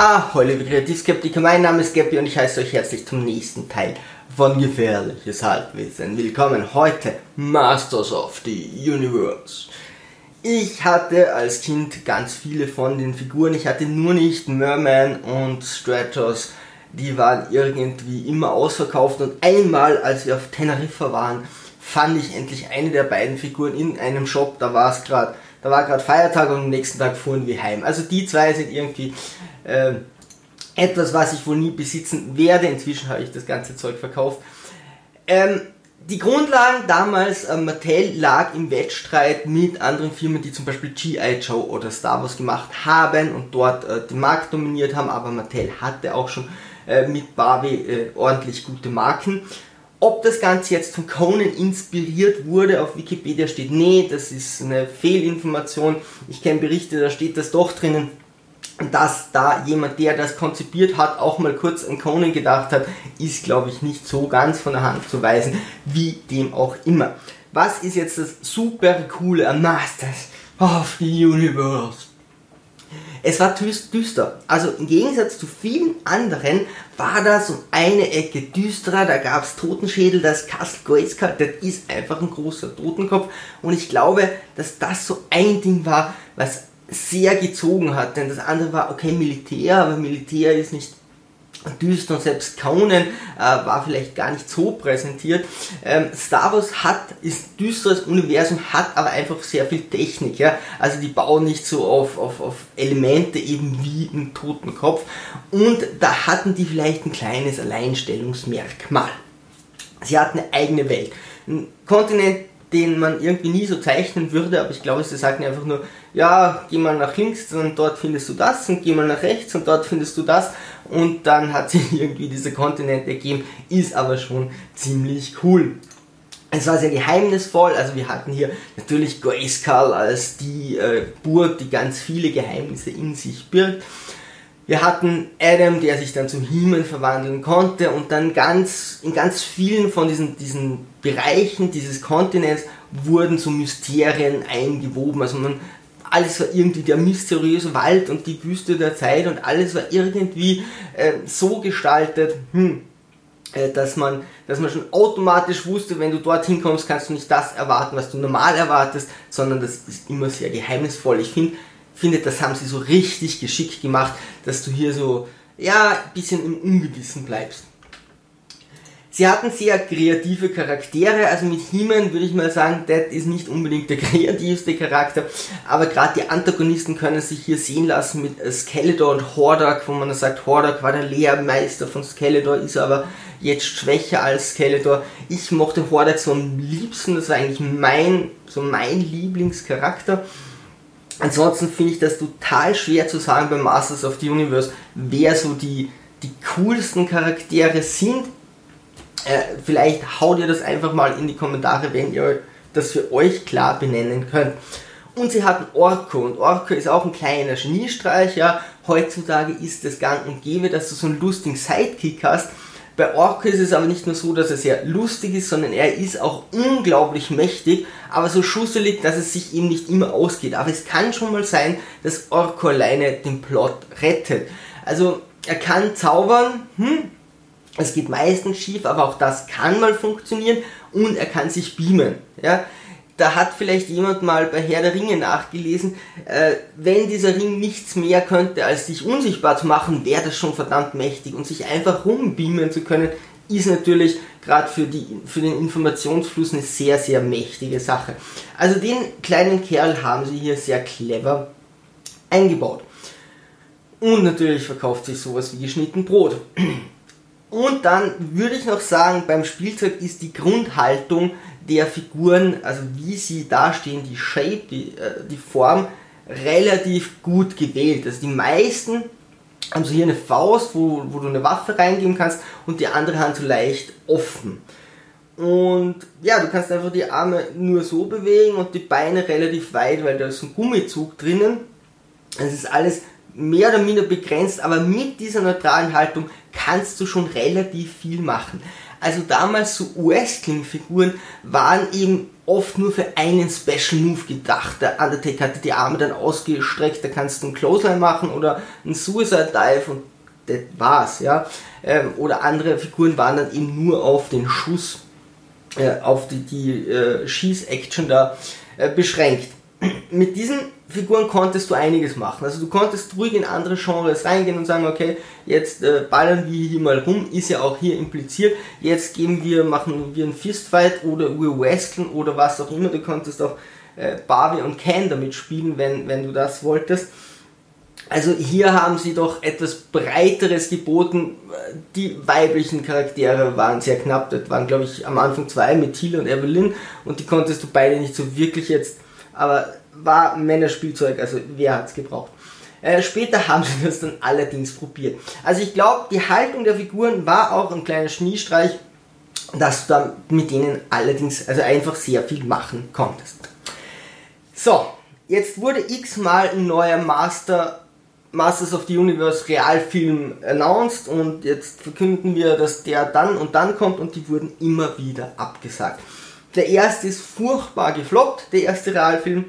Ah, hallo liebe Kreativskeptiker, mein Name ist Gabby und ich heiße euch herzlich zum nächsten Teil von Gefährliches Halbwissen. Willkommen heute, Masters of the Universe. Ich hatte als Kind ganz viele von den Figuren, ich hatte nur nicht Merman und Stratos, die waren irgendwie immer ausverkauft und einmal, als wir auf Teneriffa waren, fand ich endlich eine der beiden Figuren in einem Shop, da war es gerade da war gerade Feiertag und am nächsten Tag fuhren wir heim. Also die zwei sind irgendwie äh, etwas, was ich wohl nie besitzen werde. Inzwischen habe ich das ganze Zeug verkauft. Ähm, die Grundlagen damals, äh, Mattel lag im Wettstreit mit anderen Firmen, die zum Beispiel G.I. Joe oder Star Wars gemacht haben und dort äh, den Markt dominiert haben, aber Mattel hatte auch schon äh, mit Barbie äh, ordentlich gute Marken. Ob das Ganze jetzt von Conan inspiriert wurde, auf Wikipedia steht, nee, das ist eine Fehlinformation. Ich kenne Berichte, da steht das doch drinnen, dass da jemand, der das konzipiert hat, auch mal kurz an Conan gedacht hat, ist, glaube ich, nicht so ganz von der Hand zu weisen, wie dem auch immer. Was ist jetzt das super coole an Masters of the Universe? Es war düster. Also im Gegensatz zu vielen anderen war das um eine Ecke düsterer. Da gab es Totenschädel, das Castle Grayskull, das ist einfach ein großer Totenkopf. Und ich glaube, dass das so ein Ding war, was sehr gezogen hat. Denn das andere war, okay, Militär, aber Militär ist nicht düster und selbst Conan äh, war vielleicht gar nicht so präsentiert. Ähm, Star Wars hat, ist düsteres Universum, hat aber einfach sehr viel Technik, ja. Also die bauen nicht so auf, auf, auf Elemente eben wie ein toten Kopf. Und da hatten die vielleicht ein kleines Alleinstellungsmerkmal. Sie hatten eine eigene Welt. Ein Kontinent, den man irgendwie nie so zeichnen würde, aber ich glaube, sie sagen einfach nur, ja, geh mal nach links und dort findest du das und geh mal nach rechts und dort findest du das und dann hat sich irgendwie dieser Kontinent ergeben, ist aber schon ziemlich cool. Es war sehr geheimnisvoll, also wir hatten hier natürlich Grayskull als die äh, Burg, die ganz viele Geheimnisse in sich birgt. Wir hatten Adam, der sich dann zum Himmel verwandeln konnte und dann ganz, in ganz vielen von diesen, diesen Bereichen dieses Kontinents wurden so Mysterien eingewoben. Also man, alles war irgendwie der mysteriöse Wald und die Wüste der Zeit und alles war irgendwie äh, so gestaltet, hm, äh, dass man, dass man schon automatisch wusste, wenn du dorthin kommst, kannst du nicht das erwarten, was du normal erwartest, sondern das ist immer sehr geheimnisvoll. Ich finde, finde, das haben sie so richtig geschickt gemacht, dass du hier so, ja, ein bisschen im Ungewissen bleibst. Sie hatten sehr kreative Charaktere, also mit He-Man würde ich mal sagen, das ist nicht unbedingt der kreativste Charakter, aber gerade die Antagonisten können sich hier sehen lassen mit Skeletor und Hordak, wo man sagt, Hordak war der Lehrmeister von Skeletor, ist aber jetzt schwächer als Skeletor. Ich mochte Hordak so am liebsten, das war eigentlich mein, so mein Lieblingscharakter. Ansonsten finde ich das total schwer zu sagen bei Masters of the Universe, wer so die, die coolsten Charaktere sind. Äh, vielleicht haut ihr das einfach mal in die Kommentare, wenn ihr das für euch klar benennen könnt. Und sie hatten Orko und Orko ist auch ein kleiner Geniestreicher. Heutzutage ist es gang und gäbe, dass du so einen lustigen Sidekick hast bei Orko ist es aber nicht nur so, dass er sehr lustig ist, sondern er ist auch unglaublich mächtig, aber so schusselig, dass es sich ihm nicht immer ausgeht. Aber es kann schon mal sein, dass Orko alleine den Plot rettet. Also er kann zaubern, hm, es geht meistens schief, aber auch das kann mal funktionieren und er kann sich beamen. Ja? da hat vielleicht jemand mal bei Herr der Ringe nachgelesen, äh, wenn dieser Ring nichts mehr könnte, als sich unsichtbar zu machen, wäre das schon verdammt mächtig. Und sich einfach rumbeamen zu können, ist natürlich gerade für, für den Informationsfluss eine sehr, sehr mächtige Sache. Also den kleinen Kerl haben sie hier sehr clever eingebaut. Und natürlich verkauft sich sowas wie geschnitten Brot. Und dann würde ich noch sagen, beim Spielzeug ist die Grundhaltung der Figuren, also wie sie dastehen, die Shape, die, äh, die Form, relativ gut gewählt. Also die meisten haben so hier eine Faust, wo, wo du eine Waffe reingeben kannst und die andere Hand so leicht offen. Und ja, du kannst einfach die Arme nur so bewegen und die Beine relativ weit, weil da ist ein Gummizug drinnen. Es ist alles mehr oder minder begrenzt, aber mit dieser neutralen Haltung kannst du schon relativ viel machen. Also damals so Wrestling-Figuren waren eben oft nur für einen Special Move gedacht. Der Undertaker hatte die Arme dann ausgestreckt, da kannst du einen Clothesline machen oder einen Suicide Dive und das war's, ja. Ähm, oder andere Figuren waren dann eben nur auf den Schuss, äh, auf die, die äh, Schieß-Action da äh, beschränkt. Mit diesen Figuren konntest du einiges machen. Also du konntest ruhig in andere Genres reingehen und sagen, okay, jetzt äh, ballern wir hier mal rum, ist ja auch hier impliziert. Jetzt geben wir, machen wir einen Fistfight oder wir wresteln oder was auch immer. Du konntest auch äh, Barbie und Ken damit spielen, wenn, wenn du das wolltest. Also hier haben sie doch etwas breiteres geboten. Die weiblichen Charaktere waren sehr knapp. Das waren, glaube ich, am Anfang zwei mit Thiele und Evelyn und die konntest du beide nicht so wirklich jetzt. Aber war Männerspielzeug, also wer hat es gebraucht? Äh, später haben sie das dann allerdings probiert. Also ich glaube, die Haltung der Figuren war auch ein kleiner Schneestreich, dass du dann mit denen allerdings also einfach sehr viel machen konntest. So, jetzt wurde x-mal ein neuer Master Masters of the Universe Realfilm announced und jetzt verkünden wir, dass der dann und dann kommt und die wurden immer wieder abgesagt. Der erste ist furchtbar gefloppt, der erste Realfilm.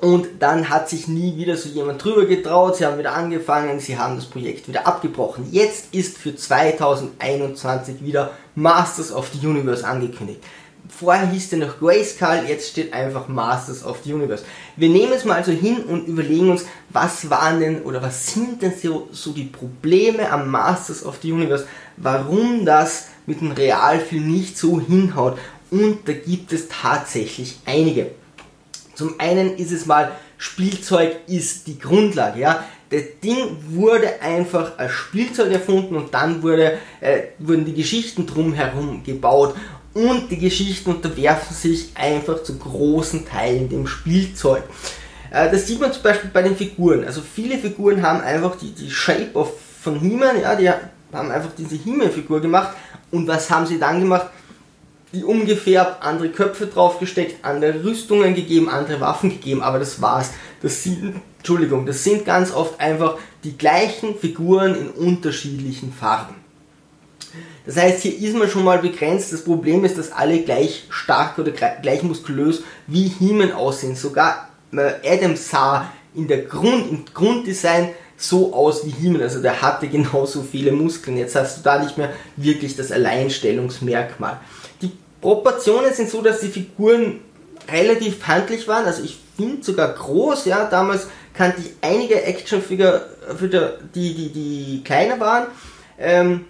Und dann hat sich nie wieder so jemand drüber getraut. Sie haben wieder angefangen, sie haben das Projekt wieder abgebrochen. Jetzt ist für 2021 wieder Masters of the Universe angekündigt. Vorher hieß der noch Grayskull, jetzt steht einfach Masters of the Universe. Wir nehmen es mal so hin und überlegen uns, was waren denn oder was sind denn so, so die Probleme am Masters of the Universe, warum das mit dem Realfilm nicht so hinhaut. Und da gibt es tatsächlich einige. Zum einen ist es mal, Spielzeug ist die Grundlage, ja. Das Ding wurde einfach als Spielzeug erfunden und dann wurde, äh, wurden die Geschichten drumherum gebaut und die Geschichten unterwerfen sich einfach zu großen Teilen dem Spielzeug. Äh, das sieht man zum Beispiel bei den Figuren. Also viele Figuren haben einfach die, die Shape of, von He-Man, ja, die haben einfach diese He-Man-Figur gemacht. Und was haben sie dann gemacht? Die umgefärbt, andere Köpfe draufgesteckt, andere Rüstungen gegeben, andere Waffen gegeben, aber das war's. Das sind, Entschuldigung, das sind ganz oft einfach die gleichen Figuren in unterschiedlichen Farben. Das heißt, hier ist man schon mal begrenzt. Das Problem ist, dass alle gleich stark oder gleich muskulös wie He-Man aussehen. Sogar äh, Adam sah in der Grund, im Grunddesign so aus wie He-Man. Also der hatte genauso viele Muskeln. Jetzt hast du da nicht mehr wirklich das Alleinstellungsmerkmal. Proportionen sind so, dass die Figuren relativ handlich waren. Also ich finde sogar groß. Ja, damals kannte ich einige Actionfiguren, die, die, die kleiner waren. Ähm,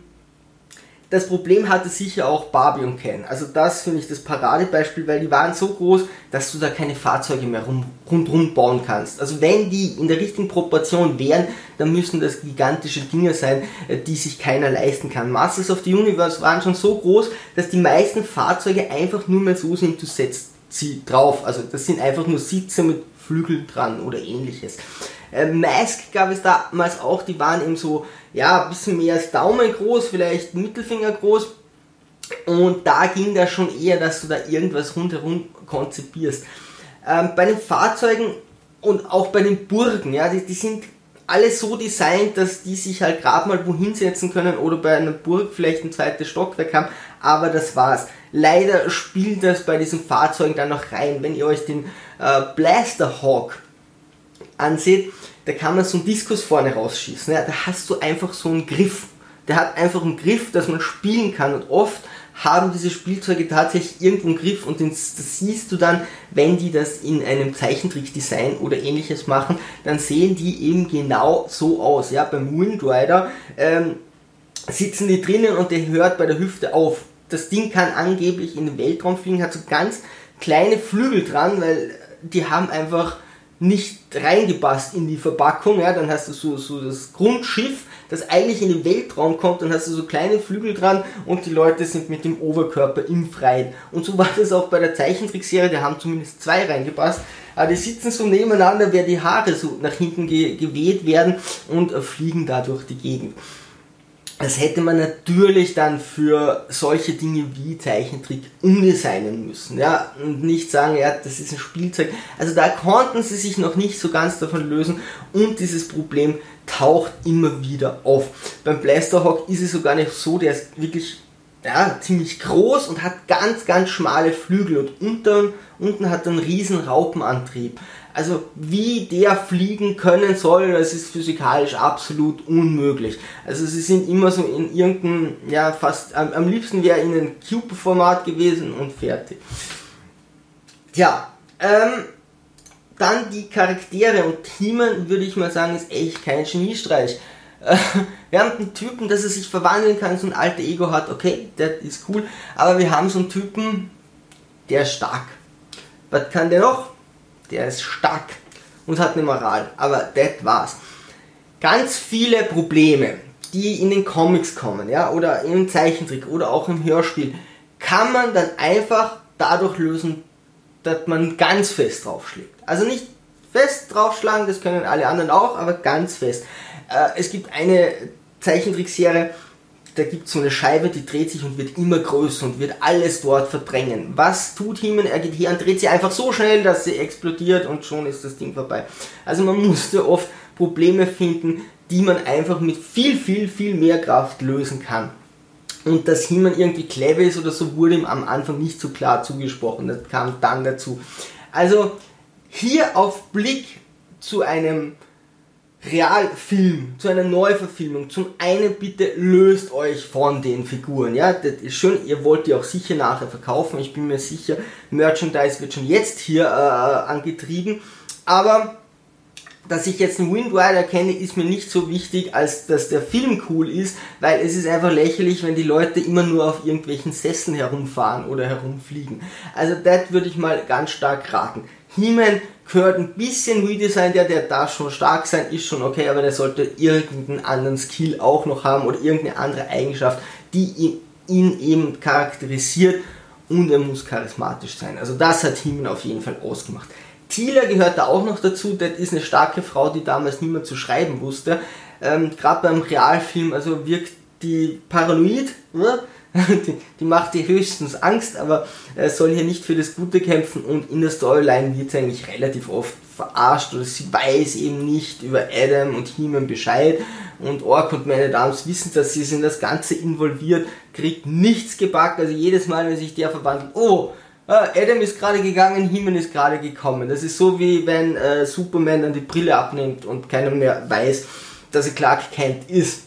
das Problem hatte sicher auch Barbie und Ken. Also das finde ich das Paradebeispiel, weil die waren so groß, dass du da keine Fahrzeuge mehr rum, rundherum bauen kannst. Also wenn die in der richtigen Proportion wären, dann müssen das gigantische Dinge sein, äh, die sich keiner leisten kann. Masters of the Universe waren schon so groß, dass die meisten Fahrzeuge einfach nur mal so sind, du setzt sie drauf. Also das sind einfach nur Sitze mit Flügeln dran oder ähnliches. Äh, Mask gab es damals auch, die waren eben so ja, ein bisschen mehr als Daumen groß, vielleicht Mittelfinger groß. Und da ging das schon eher, dass du da irgendwas rundherum konzipierst. Ähm, bei den Fahrzeugen und auch bei den Burgen, ja, die, die sind alle so designt, dass die sich halt gerade mal wohin setzen können oder bei einer Burg vielleicht ein zweites Stockwerk haben, aber das war's. Leider spielt das bei diesen Fahrzeugen dann noch rein. Wenn ihr euch den äh, Blaster Hawk anseht, da kann man so einen Diskus vorne rausschießen. Ja, da hast du einfach so einen Griff. Der hat einfach einen Griff, dass man spielen kann. Und oft haben diese Spielzeuge tatsächlich irgendwo einen Griff und das siehst du dann, wenn die das in einem Zeichentrickdesign oder ähnliches machen, dann sehen die eben genau so aus. Ja, beim Wind Rider ähm, sitzen die drinnen und der hört bei der Hüfte auf. Das Ding kann angeblich in den Weltraum fliegen, hat so ganz kleine Flügel dran, weil die haben einfach nicht reingepasst in die Verpackung, ja, dann hast du so, so das Grundschiff, das eigentlich in den Weltraum kommt, dann hast du so kleine Flügel dran und die Leute sind mit dem Oberkörper im Freien. Und so war das auch bei der Zeichentrickserie, da haben zumindest zwei reingepasst, aber die sitzen so nebeneinander, wer die Haare so nach hinten ge geweht werden und äh, fliegen da durch die Gegend. Das hätte man natürlich dann für solche Dinge wie Zeichentrick umdesignen müssen, ja, und nicht sagen, ja, das ist ein Spielzeug. Also da konnten sie sich noch nicht so ganz davon lösen und dieses Problem taucht immer wieder auf. Beim Blasterhawk ist es sogar nicht so, der ist wirklich ja, ziemlich groß und hat ganz, ganz schmale Flügel und unten, unten hat er einen riesen Raupenantrieb. Also wie der fliegen können soll, das ist physikalisch absolut unmöglich. Also sie sind immer so in irgendeinem, ja fast, am, am liebsten wäre ihnen Cube-Format gewesen und fertig. Tja, ähm, dann die Charaktere und Teamen, würde ich mal sagen, ist echt kein Geniestreich. Wir haben einen Typen, dass er sich verwandeln kann, so ein alter Ego hat, okay, der ist cool, aber wir haben so einen Typen, der ist stark. Was kann der noch? Der ist stark und hat eine Moral. Aber das war's. Ganz viele Probleme, die in den Comics kommen, ja, oder im Zeichentrick oder auch im Hörspiel, kann man dann einfach dadurch lösen, dass man ganz fest draufschlägt. Also nicht fest draufschlagen, das können alle anderen auch, aber ganz fest. Äh, es gibt eine Zeichentrickserie, da gibt es so eine Scheibe, die dreht sich und wird immer größer und wird alles dort verdrängen. Was tut Heeman? Er geht her und dreht sie einfach so schnell, dass sie explodiert und schon ist das Ding vorbei. Also man musste oft Probleme finden, die man einfach mit viel, viel, viel mehr Kraft lösen kann. Und dass Heeman irgendwie clever ist oder so, wurde ihm am Anfang nicht so klar zugesprochen. Das kam dann dazu. Also hier auf Blick zu einem Realfilm, zu einer Neuverfilmung, zum einen bitte löst euch von den Figuren, ja, das ist schön, ihr wollt die auch sicher nachher verkaufen, ich bin mir sicher, Merchandise wird schon jetzt hier äh, angetrieben, aber dass ich jetzt einen Wind Rider kenne, ist mir nicht so wichtig, als dass der Film cool ist, weil es ist einfach lächerlich, wenn die Leute immer nur auf irgendwelchen Sesseln herumfahren oder herumfliegen. Also das würde ich mal ganz stark raten. He-Man gehört ein bisschen Redesign, der, der darf schon stark sein, ist schon okay, aber der sollte irgendeinen anderen Skill auch noch haben oder irgendeine andere Eigenschaft, die ihn, eben charakterisiert und er muss charismatisch sein. Also das hat He-Man auf jeden Fall ausgemacht. Tila gehört da auch noch dazu, das ist eine starke Frau, die damals niemand zu schreiben wusste. Ähm, Gerade beim Realfilm, also wirkt die paranoid, oder? die, die, macht dir höchstens Angst, aber äh, soll hier nicht für das Gute kämpfen und in der Storyline wird sie eigentlich relativ oft verarscht oder sie weiß eben nicht über Adam und He-Man Bescheid und Ork und meine Dams wissen dass sie sind das Ganze involviert, kriegt nichts gepackt, also jedes Mal, wenn sich der verwandelt, oh, äh, Adam ist gerade gegangen, He-Man ist gerade gekommen. Das ist so wie wenn äh, Superman dann die Brille abnimmt und keiner mehr weiß, dass er Clark Kent ist.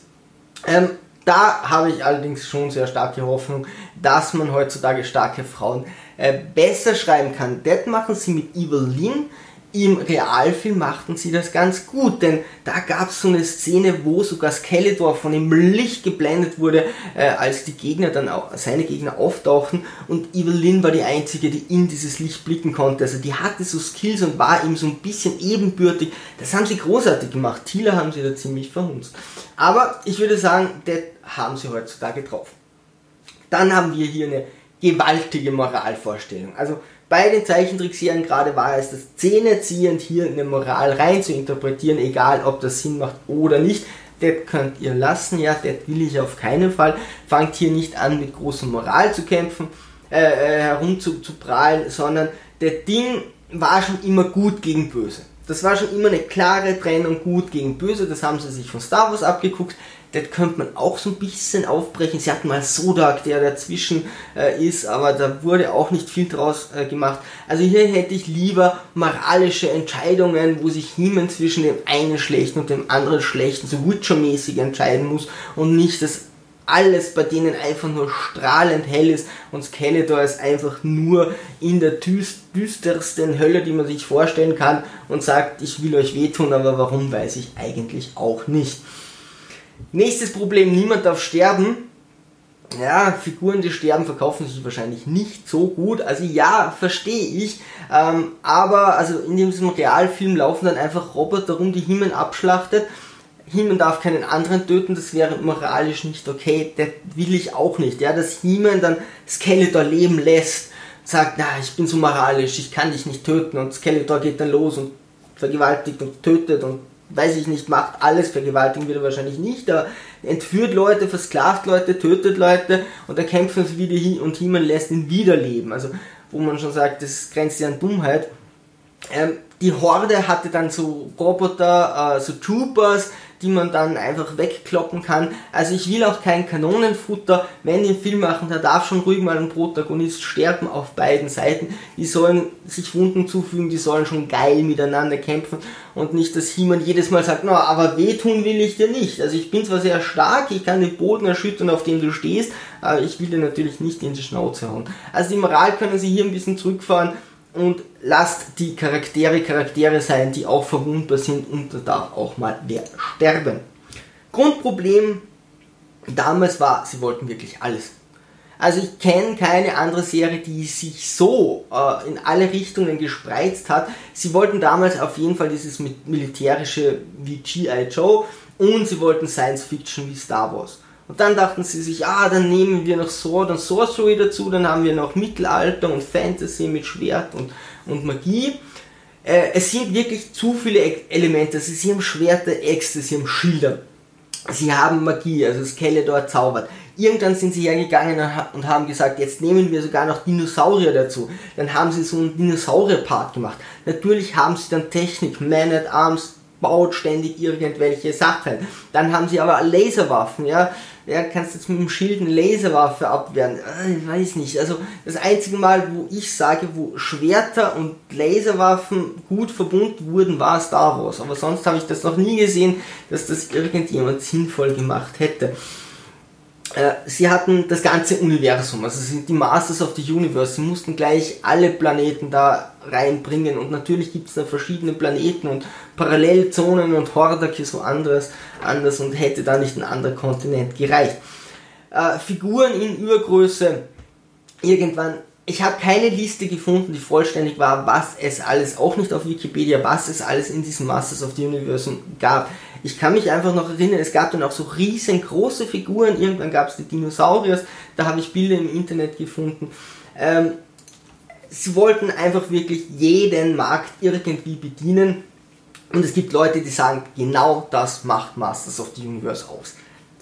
Ähm, da habe ich allerdings schon sehr starke Hoffnung, dass man heutzutage starke Frauen äh, besser schreiben kann. Das machen sie mit Evelyn. Im Realfilm machten sie das ganz gut, denn da gab es so eine Szene, wo sogar Skeletor von dem Licht geblendet wurde, äh, als die Gegner dann auch, seine Gegner auftauchten und Evelyn war die einzige, die in dieses Licht blicken konnte. Also die hatte so Skills und war ihm so ein bisschen ebenbürtig. Das haben sie großartig gemacht. Tila haben sie da ziemlich verhunzt. Aber ich würde sagen, das haben sie heutzutage drauf. Dann haben wir hier eine gewaltige Moralvorstellung. Also bei den Zeichentrickserien gerade war es das zähneziehend, hier eine Moral rein zu interpretieren, egal ob das Sinn macht oder nicht. Das könnt ihr lassen, ja, das will ich auf keinen Fall. Fangt hier nicht an mit großer Moral zu kämpfen, äh, äh herum zu, prahlen, sondern der Ding war schon immer gut gegen böse. Das war schon immer eine klare Trennung gut gegen böse, das haben sie sich von Star Wars abgeguckt das könnte man auch so ein bisschen aufbrechen. Sie hatten mal Sodak, der dazwischen äh, ist, aber da wurde auch nicht viel draus äh, gemacht. Also hier hätte ich lieber moralische Entscheidungen, wo sich niemand zwischen dem einen schlechten und dem anderen schlechten, so Witcher-mäßig entscheiden muss und nicht das alles bei denen einfach nur strahlend hell ist und Skeletor ist einfach nur in der düstersten Hölle, die man sich vorstellen kann und sagt, ich will euch wehtun, aber warum weiß ich eigentlich auch nicht. Nächstes Problem, niemand darf sterben. Ja, Figuren, die sterben, verkaufen sich wahrscheinlich nicht so gut. Also ja, verstehe ich. Ähm, aber also in diesem Realfilm laufen dann einfach Roboter rum, die Himmel abschlachtet. Himmel darf keinen anderen töten, das wäre moralisch nicht okay. Das will ich auch nicht. Ja, dass Himmel dann Skeletor leben lässt, sagt, na, ich bin so moralisch, ich kann dich nicht töten. Und Skeletor geht dann los und vergewaltigt und tötet und weiß ich nicht, macht alles, vergewaltigen wird er wahrscheinlich nicht, er entführt Leute, versklavt Leute, tötet Leute und er kämpft uns wieder hin und He-Man lässt ihn wiederleben. Also, wo man schon sagt, das grenzt ja an Dummheit. Ähm, die Horde hatte dann so Roboter, äh, so Troopers, die man dann einfach wegkloppen kann. Also ich will auch kein Kanonenfutter. Wenn die einen Film machen, da darf schon ruhig mal ein Protagonist sterben auf beiden Seiten. Die sollen sich Wunden zufügen, die sollen schon geil miteinander kämpfen und nicht, dass He-Man jedes Mal sagt, na, aber wehtun will ich dir nicht. Also ich bin zwar sehr stark, ich kann den Boden erschüttern, auf dem du stehst, aber ich will dir natürlich nicht in die Schnauze hauen. Also die Moral können sie hier ein bisschen zurückfahren und lasst die Charaktere Charaktere sein, die auch verwundbar sind und da darf auch mal wer sterben. Grundproblem damals war, sie wollten wirklich alles. Also ich kenne keine andere Serie, die sich so äh, in alle Richtungen gespreizt hat. Sie wollten damals auf jeden Fall dieses militärische wie G.I. Joe und sie wollten Science Fiction wie Star Wars. Und dann dachten sie sich, ah, dann nehmen wir noch Sword und Sorcery dazu, dann haben wir noch Mittelalter und Fantasy mit Schwert und, und Magie. Äh, es sind wirklich zu viele Elemente. Also sie haben Schwerter, Äxte, sie haben Schilder. Sie haben Magie, also Skeletor zaubert. Irgendwann sind sie hergegangen und haben gesagt, jetzt nehmen wir sogar noch Dinosaurier dazu. Dann haben sie so einen Dinosaurier-Part gemacht. Natürlich haben sie dann Technik, Man at Arms, baut ständig irgendwelche Sachen. Dann haben sie aber Laserwaffen, ja ja, kannst jetzt mit dem Schild eine Laserwaffe abwehren. Äh, ich weiß nicht. Also das einzige Mal, wo ich sage, wo Schwerter und Laserwaffen gut verbunden wurden, war Star Wars. Aber sonst habe ich das noch nie gesehen, dass das irgendjemand sinnvoll gemacht hätte. Äh, sie hatten das ganze Universum, also sind die Masters of the Universe, sie mussten gleich alle Planeten da reinbringen. Und natürlich gibt es da verschiedene Planeten und Parallelzonen und Hordak ist so anderes, anders und hätte da nicht ein anderer Kontinent gereicht. Äh, Figuren in Übergröße, irgendwann, ich habe keine Liste gefunden, die vollständig war, was es alles, auch nicht auf Wikipedia, was es alles in diesem Masters of the Universe gab. Ich kann mich einfach noch erinnern, es gab dann auch so riesengroße Figuren, irgendwann gab es die Dinosauriers, da habe ich Bilder im Internet gefunden. Ähm, sie wollten einfach wirklich jeden Markt irgendwie bedienen. Und es gibt Leute, die sagen, genau das macht Masters of the Universe aus.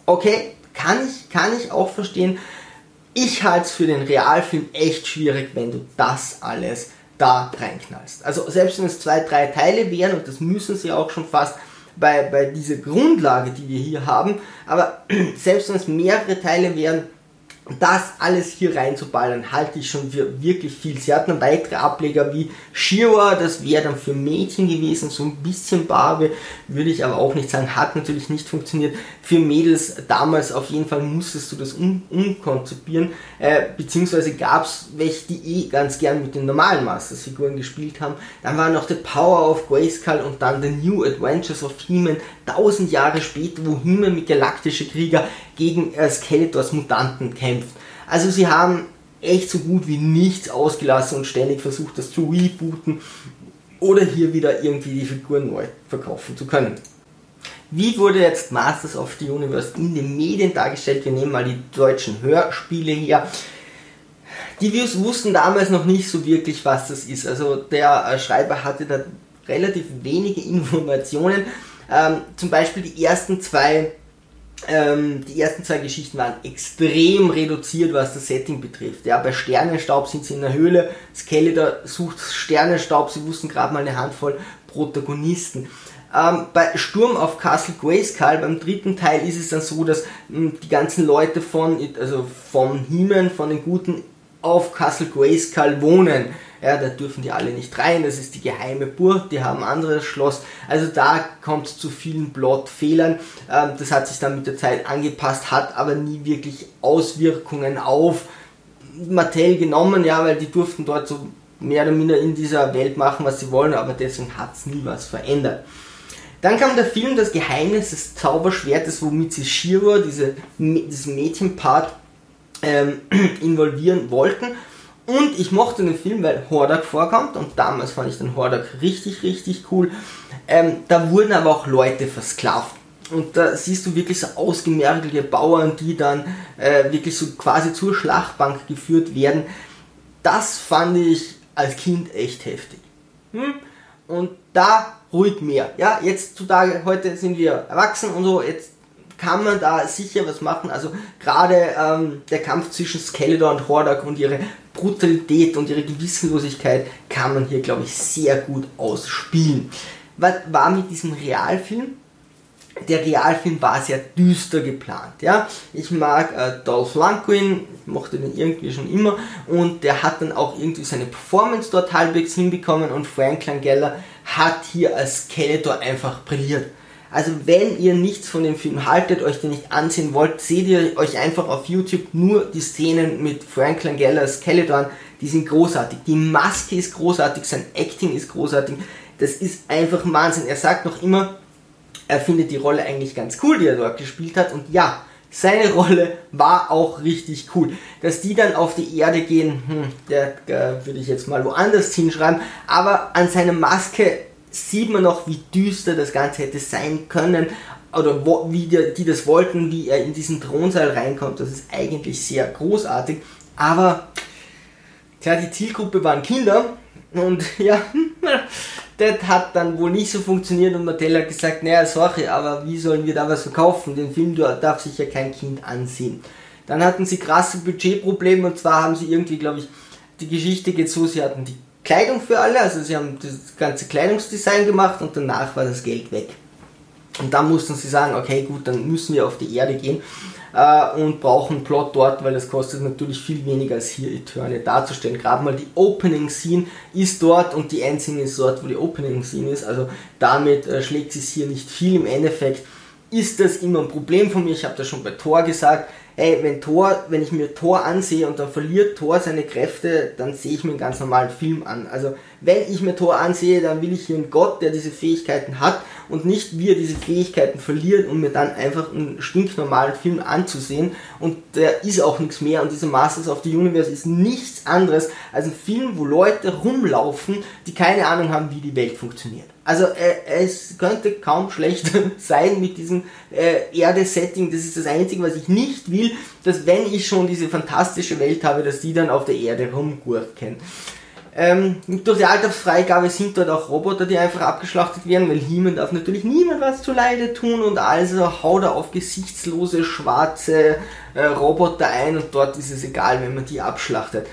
Okay, kann ich, kann ich auch verstehen. Ich halte es für den Realfilm echt schwierig, wenn du das alles da reinknallst. Also selbst wenn es zwei, drei Teile wären, und das müssen sie auch schon fast, bei, bei dieser Grundlage, die wir hier haben. Aber selbst wenn es mehrere Teile wären, das alles hier reinzuballern, halte ich schon für wirklich viel. Sie hatten weitere Ableger wie Shira, das wäre dann für Mädchen gewesen, so ein bisschen Barbe, würde ich aber auch nicht sagen, hat natürlich nicht funktioniert. Für Mädels damals auf jeden Fall musstest du das um, umkonzipieren, äh, beziehungsweise gab es welche, die eh ganz gern mit den normalen Masters-Figuren gespielt haben. Dann war noch The Power of Grayskull und dann The New Adventures of He-Man, tausend Jahre später, wo He-Man mit galaktische Krieger gegen äh, Skeletors Mutanten kämpft. Also sie haben echt so gut wie nichts ausgelassen und ständig versucht, das zu rebooten oder hier wieder irgendwie die Figuren neu verkaufen zu können. Wie wurde jetzt Masters of the Universe in den Medien dargestellt? Wir nehmen mal die deutschen Hörspiele hier. Die Views wussten damals noch nicht so wirklich, was das ist. Also der äh, Schreiber hatte da relativ wenige Informationen. Ähm, zum Beispiel die ersten zwei ähm, die ersten zwei Geschichten waren extrem reduziert, was das Setting betrifft. Ja, bei Sternenstaub sind sie in der Höhle, Skeletor sucht Sternenstaub, sie wussten gerade mal eine Handvoll Protagonisten. Ähm, bei Sturm auf Castle Grayskull, beim dritten Teil, ist es dann so, dass mh, hm, die ganzen Leute von, also vom Himen, von den Guten auf Castle Grayskull wohnen. Ja, da dürfen die alle nicht rein, das ist die geheime Burg, die haben ein anderes Schloss. Also da kommt es zu vielen Plotfehlern. Ähm, das hat sich dann mit der Zeit angepasst, hat aber nie wirklich Auswirkungen auf Mattel genommen, ja, weil die durften dort so mehr oder minder in dieser Welt machen, was sie wollen, aber deswegen hat es nie was verändert. Dann kam der Film Das Geheimnis des Zauberschwertes, womit sie Shiro, diese, diesen Mädchenpart, ähm, involvieren wollten. Und ich mochte den Film, weil Hordak vorkommt und damals fand ich den Hordak richtig, richtig cool. Ähm, da wurden aber auch Leute versklavt. Und da siehst du wirklich so ausgemergelte Bauern, die dann äh, wirklich so quasi zur Schlachtbank geführt werden. Das fand ich als Kind echt heftig. Hm? Und da ruhig mehr. Ja, jetzt zutage, heute sind wir erwachsen und so, jetzt kann man da sicher was machen. Also gerade ähm, der Kampf zwischen Skeletor und Hordak und ihre Brutalität und ihre Gewissenlosigkeit kann man hier, glaube ich, sehr gut ausspielen. Was war mit diesem Realfilm? Der Realfilm war sehr düster geplant. Ja? Ich mag äh, Dolph Lundgren, ich mochte den irgendwie schon immer und der hat dann auch irgendwie seine Performance dort halbwegs hinbekommen und Frank Langella hat hier als Skeletor einfach brilliert. Also wenn ihr nichts von dem Film haltet, euch den nicht ansehen wollt, seht ihr euch einfach auf YouTube nur die Szenen mit Frank Langella Skeleton, die sind großartig. Die Maske ist großartig, sein Acting ist großartig. Das ist einfach Wahnsinn. Er sagt noch immer, er findet die Rolle eigentlich ganz cool, die er dort gespielt hat. Und ja, seine Rolle war auch richtig cool. Dass die dann auf die Erde gehen, hm, der, der würde ich jetzt mal woanders hinschreiben. Aber an seiner Maske sieht man noch, wie düster das Ganze hätte sein können oder wo, wie die, die das wollten, wie er in diesen Thronsaal reinkommt. Das ist eigentlich sehr großartig. Aber klar, die Zielgruppe waren Kinder und ja, das hat dann wohl nicht so funktioniert und Mattel hat gesagt, naja, sorry, aber wie sollen wir da was verkaufen? Den Film darf sich ja kein Kind ansehen. Dann hatten sie krasse Budgetprobleme und zwar haben sie irgendwie, glaube ich, die Geschichte geht so, sie hatten die Kleidung für alle, also sie haben das ganze Kleidungsdesign gemacht und danach war das Geld weg. Und dann mussten sie sagen, okay gut, dann müssen wir auf die Erde gehen äh, und brauchen Plot dort, weil das kostet natürlich viel weniger als hier Eternia darzustellen. Gerade mal die Opening Scene ist dort und die Endscene ist dort, wo die Opening Scene ist. Also damit äh, schlägt es hier nicht viel. Im Endeffekt ist das immer ein Problem von mir. Ich habe das schon bei Thor gesagt ey, wenn Thor, wenn ich mir Thor ansehe und dann verliert Thor seine Kräfte, dann sehe ich mir einen ganz normalen Film an. Also wenn ich mir Thor ansehe, dann will ich hier einen Gott, der diese Fähigkeiten hat und nicht wie er diese Fähigkeiten verliert, um mir dann einfach einen stinknormalen Film anzusehen. Und der ist auch nichts mehr und dieser Masters of the Universe ist nichts anderes als ein Film, wo Leute rumlaufen, die keine Ahnung haben, wie die Welt funktioniert. Also äh, es könnte kaum schlechter sein mit diesem äh, Erde-Setting. Das ist das Einzige, was ich nicht will, dass wenn ich schon diese fantastische Welt habe, dass die dann auf der Erde rumgurken. Ähm, durch die Altersfreigabe sind dort auch Roboter, die einfach abgeschlachtet werden, weil He-Man darf natürlich niemand was zu Leide tun und also haut er auf gesichtslose, schwarze äh, Roboter ein und dort ist es egal, wenn man die abschlachtet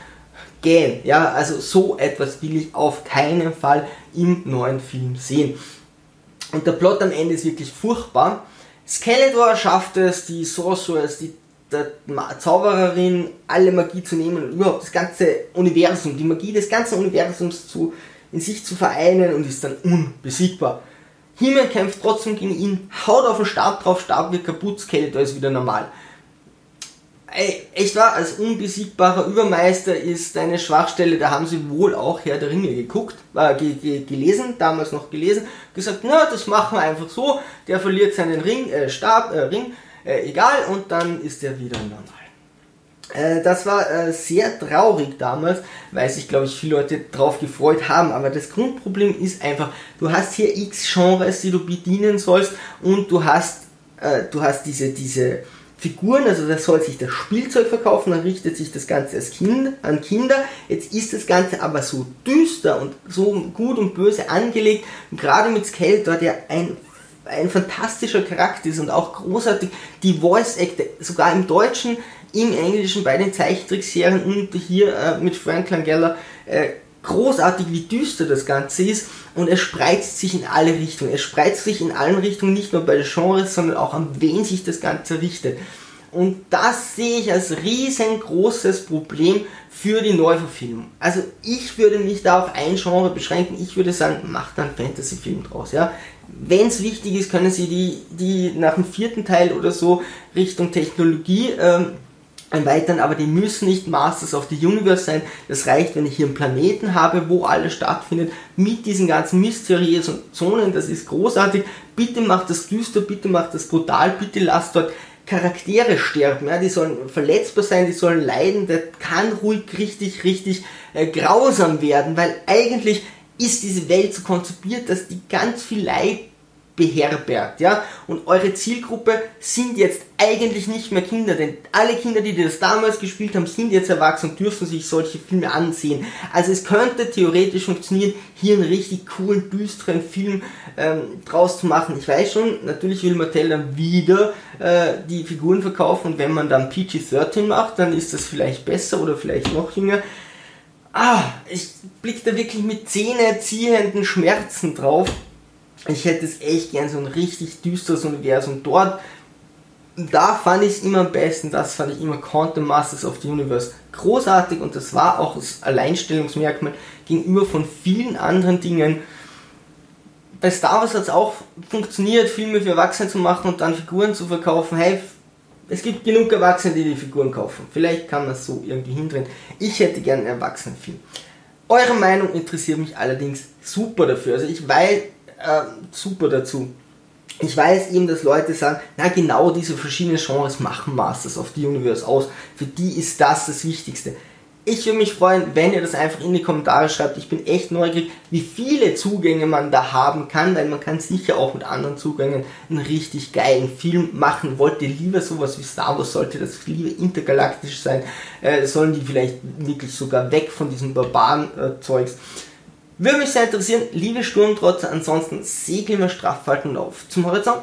gehen. Ja, also so etwas will ich auf keinen Fall im neuen Film sehen. Und der Plot am Ende ist wirklich furchtbar. Skeletor schafft es, die Sorceress, die der Zaubererin, alle Magie zu nehmen und überhaupt das ganze Universum, die Magie des ganzen Universums zu, in sich zu vereinen und ist dann unbesiegbar. Himmel kämpft trotzdem gegen ihn, haut auf den Stab drauf, Stab wird kaputt, Skeletor ist wieder normal. Ey, echt wahr, als unbesiegbarer Übermeister ist eine Schwachstelle, da haben sie wohl auch Herr der Ringe geguckt, äh, ge ge gelesen, damals noch gelesen, gesagt, na, das machen wir einfach so, der verliert seinen Ring, äh, Stab, äh, Ring, äh, egal, und dann ist er wieder normal. Äh, das war äh, sehr traurig damals, weil sich, glaube ich, viele Leute drauf gefreut haben. Aber das Grundproblem ist einfach, du hast hier x Genres, die du bedienen sollst, und du hast, äh, du hast diese, diese, Figuren, also das soll sich das Spielzeug verkaufen, dann richtet sich das Ganze als kind, an Kinder. Jetzt ist das Ganze aber so düster und so gut und böse angelegt, und gerade mit Skeletor, der ein, ein fantastischer Charakter ist und auch großartig die Voice Actor, sogar im Deutschen, im Englischen, bei den Zeichentrickserien und hier äh, mit Frank Langella, äh, großartig, wie düster das Ganze ist und es spreizt sich in alle Richtungen. Es spreizt sich in allen Richtungen, nicht nur bei den Genres, sondern auch an wen sich das Ganze richtet. Und das sehe ich als riesengroßes Problem für die Neuverfilmung. Also ich würde mich da auf ein Genre beschränken. Ich würde sagen, macht einen Fantasy-Film draus. Ja? Wenn es wichtig ist, können Sie die, die nach dem vierten Teil oder so Richtung Technologie ähm, erweitern, aber die müssen nicht Masters of the Universe sein. Das reicht, wenn ich hier einen Planeten habe, wo alles stattfindet, mit diesen ganzen mysteriösen Zonen. Das ist großartig. Bitte macht das düster, bitte macht das brutal, bitte lasst dort Charaktere sterben. Ja, die sollen verletzbar sein, die sollen leiden. Das kann ruhig richtig, richtig äh, grausam werden, weil eigentlich ist diese Welt so konzipiert, dass die ganz viel Leid beherbergt, ja. Und eure Zielgruppe sind jetzt eigentlich nicht mehr Kinder, denn alle Kinder, die das damals gespielt haben, sind jetzt erwachsen und dürfen sich solche Filme ansehen. Also es könnte theoretisch funktionieren, hier einen richtig coolen, düsteren Film ähm, draus zu machen. Ich weiß schon, natürlich will Mattel dann wieder äh, die Figuren verkaufen und wenn man dann PG-13 macht, dann ist das vielleicht besser oder vielleicht noch jünger. Ah, ich blick da wirklich mit zähneziehenden Schmerzen drauf. Ich hätte es echt gern so ein richtig düsteres Universum dort. Da fand ich es immer am besten, das fand ich immer Quantum Masters of the Universe großartig und das war auch das Alleinstellungsmerkmal gegenüber von vielen anderen Dingen. Bei Star Wars hat es auch funktioniert, Filme für Erwachsene zu machen und dann Figuren zu verkaufen. Hey, es gibt genug Erwachsene, die die Figuren kaufen. Vielleicht kann man es so irgendwie hindrehen. Ich hätte gerne einen Erwachsenenfilm. Eure Meinung interessiert mich allerdings super dafür. Also ich weiß äh, super dazu. Ich weiß eben, dass Leute sagen, na genau diese verschiedenen Genres machen Masters of the Universe aus. Für die ist das das Wichtigste. Ich würde mich freuen, wenn ihr das einfach in die Kommentare schreibt. Ich bin echt neugierig, wie viele Zugänge man da haben kann, weil man kann sicher auch mit anderen Zugängen einen richtig geilen Film machen. Wollt ihr lieber sowas wie Star Wars, sollte das lieber intergalaktisch sein, äh, sollen die vielleicht wirklich sogar weg von diesem Barbaren-Zeugs. Würde mich sehr interessieren, liebe Sturmtrotze, ansonsten segeln wir straff auf zum Horizont.